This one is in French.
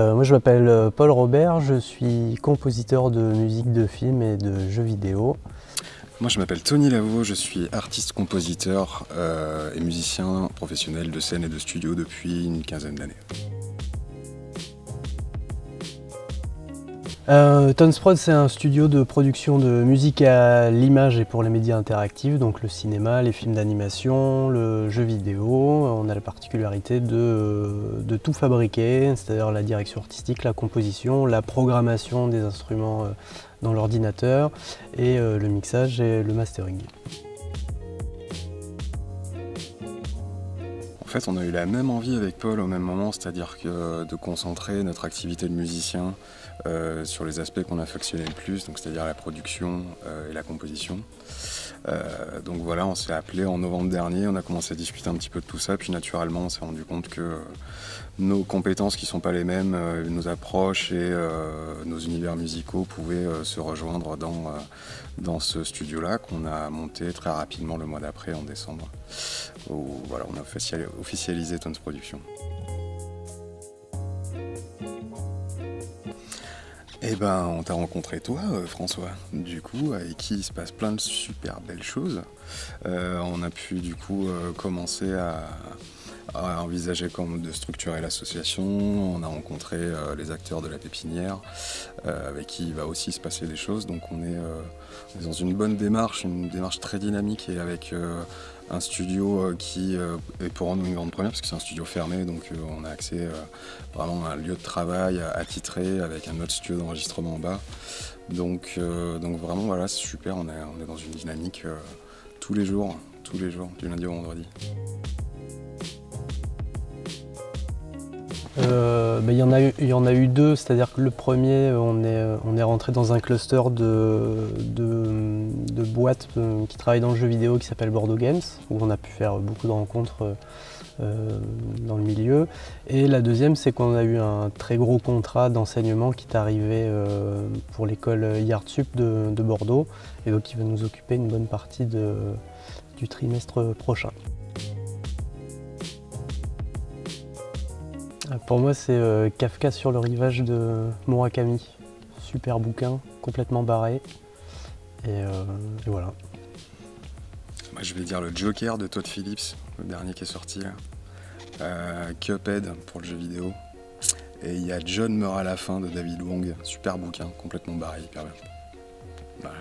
Euh, moi je m'appelle euh, Paul Robert, je suis compositeur de musique de film et de jeux vidéo. Moi je m'appelle Tony Lavaux, je suis artiste-compositeur euh, et musicien professionnel de scène et de studio depuis une quinzaine d'années. Euh, Tonsprod, c'est un studio de production de musique à l'image et pour les médias interactifs, donc le cinéma, les films d'animation, le jeu vidéo. On a la particularité de, tout fabriquer, c'est-à-dire la direction artistique, la composition, la programmation des instruments euh, dans l'ordinateur et euh, le mixage et le mastering. Fait, on a eu la même envie avec Paul au même moment, c'est-à-dire que de concentrer notre activité de musicien euh, sur les aspects qu'on affectionnait le plus, c'est-à-dire la production euh, et la composition. Euh, donc voilà, on s'est appelé en novembre dernier, on a commencé à discuter un petit peu de tout ça, puis naturellement on s'est rendu compte que nos compétences qui ne sont pas les mêmes, nos approches et nos univers musicaux pouvaient se rejoindre dans, ce studio-là qu'on a monté très rapidement le mois d'après, en décembre, où voilà, on a officialisé Tones Productions. Eh ben, on t'a rencontré toi, euh, François, du coup, avec qui il se passe plein de super belles choses. Euh, on a pu, du coup, euh, commencer à, envisager comme de structurer l'association. On a rencontré les acteurs de la pépinière, avec qui il va aussi se passer des choses. Donc, on est, est, dans une bonne démarche, une démarche très dynamique et avec un studio euh, qui euh, est pour nous une grande première parce que c'est un studio fermé, donc euh, on a accès vraiment à un lieu de travail attitré avec un autre studio d'enregistrement en bas. Donc, donc vraiment voilà, c'est super, on est, on est dans une dynamique tous les jours, tous les jours, du lundi au vendredi. Euh, il, y en a eu, deux, c'est-à-dire que le premier, on est, on est rentré dans un cluster de, de, boîtes euh, qui travaillent dans le jeu vidéo qui s'appelle Bordeaux Games, où on a pu faire beaucoup de rencontres euh, dans le milieu. Et la deuxième, c'est qu'on a eu un très gros contrat d'enseignement qui est arrivé pour l'école Yardsup de, de, Bordeaux, et donc qui va nous occuper une bonne partie du trimestre prochain. Pour moi, c'est euh, Kafka sur le rivage de Murakami. Super bouquin, complètement barré. Et, euh, voilà. Moi, je vais dire le Joker de Todd Phillips, le dernier qui est sorti là. Euh, Cuphead pour le jeu vidéo. Et il y a John meurt à la fin de David Wong. Super bouquin, complètement barré, hyper bien. Voilà.